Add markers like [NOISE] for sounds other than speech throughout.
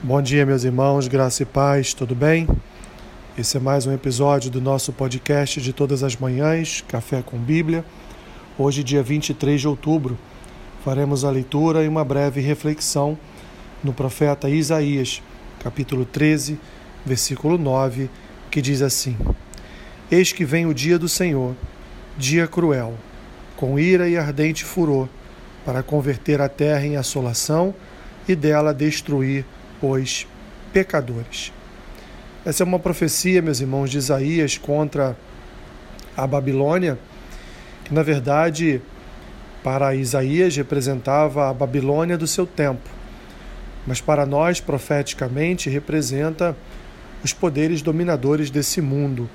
Bom dia, meus irmãos, graça e paz, tudo bem? Esse é mais um episódio do nosso podcast de todas as manhãs, Café com Bíblia. Hoje, dia 23 de outubro, faremos a leitura e uma breve reflexão no profeta Isaías, capítulo 13, versículo 9, que diz assim: Eis que vem o dia do Senhor, dia cruel, com ira e ardente furor, para converter a terra em assolação e dela destruir os pecadores. Essa é uma profecia, meus irmãos, de Isaías contra a Babilônia, que na verdade para Isaías representava a Babilônia do seu tempo, mas para nós, profeticamente, representa os poderes dominadores desse mundo,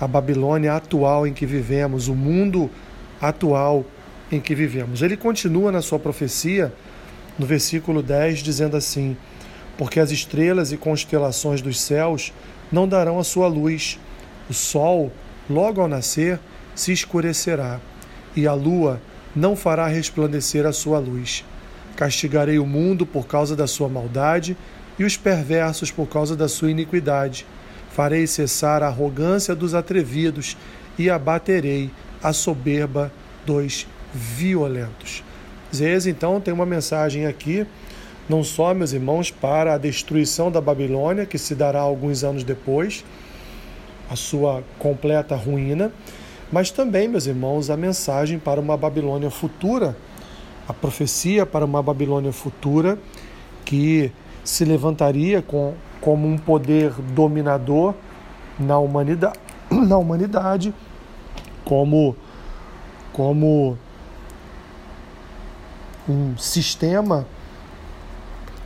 a Babilônia atual em que vivemos, o mundo atual em que vivemos. Ele continua na sua profecia, no versículo 10, dizendo assim: porque as estrelas e constelações dos céus não darão a sua luz. O sol, logo ao nascer, se escurecerá, e a lua não fará resplandecer a sua luz. Castigarei o mundo por causa da sua maldade e os perversos por causa da sua iniquidade. Farei cessar a arrogância dos atrevidos e abaterei a soberba dos violentos. Zez, então, tem uma mensagem aqui não só, meus irmãos, para a destruição da Babilônia, que se dará alguns anos depois, a sua completa ruína, mas também, meus irmãos, a mensagem para uma Babilônia futura, a profecia para uma Babilônia futura que se levantaria com, como um poder dominador na humanidade, [CLEARS THROAT] na humanidade como, como um sistema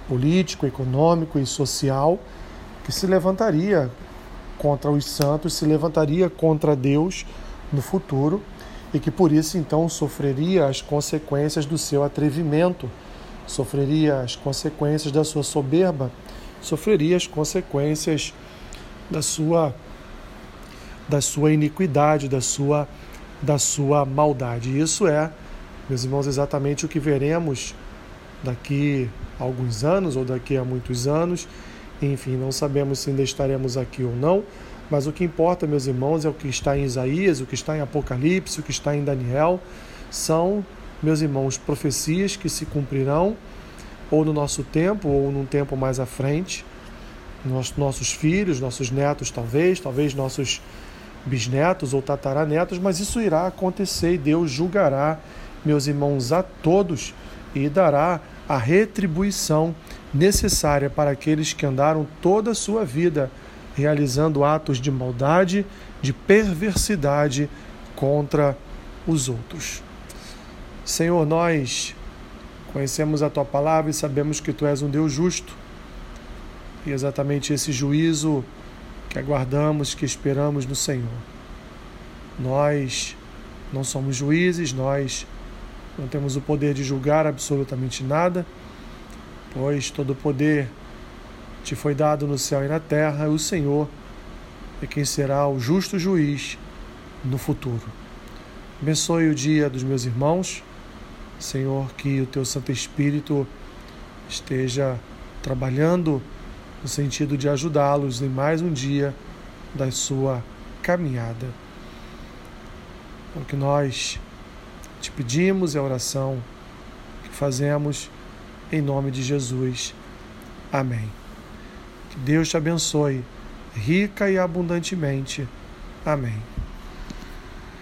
político, econômico e social que se levantaria contra os santos, se levantaria contra Deus no futuro e que por isso então sofreria as consequências do seu atrevimento, sofreria as consequências da sua soberba, sofreria as consequências da sua da sua iniquidade, da sua da sua maldade. Isso é, meus irmãos, exatamente o que veremos daqui a alguns anos ou daqui a muitos anos. Enfim, não sabemos se ainda estaremos aqui ou não, mas o que importa, meus irmãos, é o que está em Isaías, o que está em Apocalipse, o que está em Daniel. São, meus irmãos, profecias que se cumprirão ou no nosso tempo ou num tempo mais à frente. nossos filhos, nossos netos, talvez, talvez nossos bisnetos ou tataranetos, mas isso irá acontecer e Deus julgará, meus irmãos, a todos e dará a retribuição necessária para aqueles que andaram toda a sua vida realizando atos de maldade, de perversidade contra os outros. Senhor, nós conhecemos a tua palavra e sabemos que tu és um Deus justo. E exatamente esse juízo que aguardamos, que esperamos no Senhor. Nós não somos juízes, nós não temos o poder de julgar absolutamente nada, pois todo o poder te foi dado no céu e na terra, e o Senhor é quem será o justo juiz no futuro. Abençoe o dia dos meus irmãos, Senhor, que o teu Santo Espírito esteja trabalhando no sentido de ajudá-los em mais um dia da sua caminhada. É o que nós te pedimos é a oração que fazemos em nome de Jesus. Amém. Que Deus te abençoe rica e abundantemente. Amém.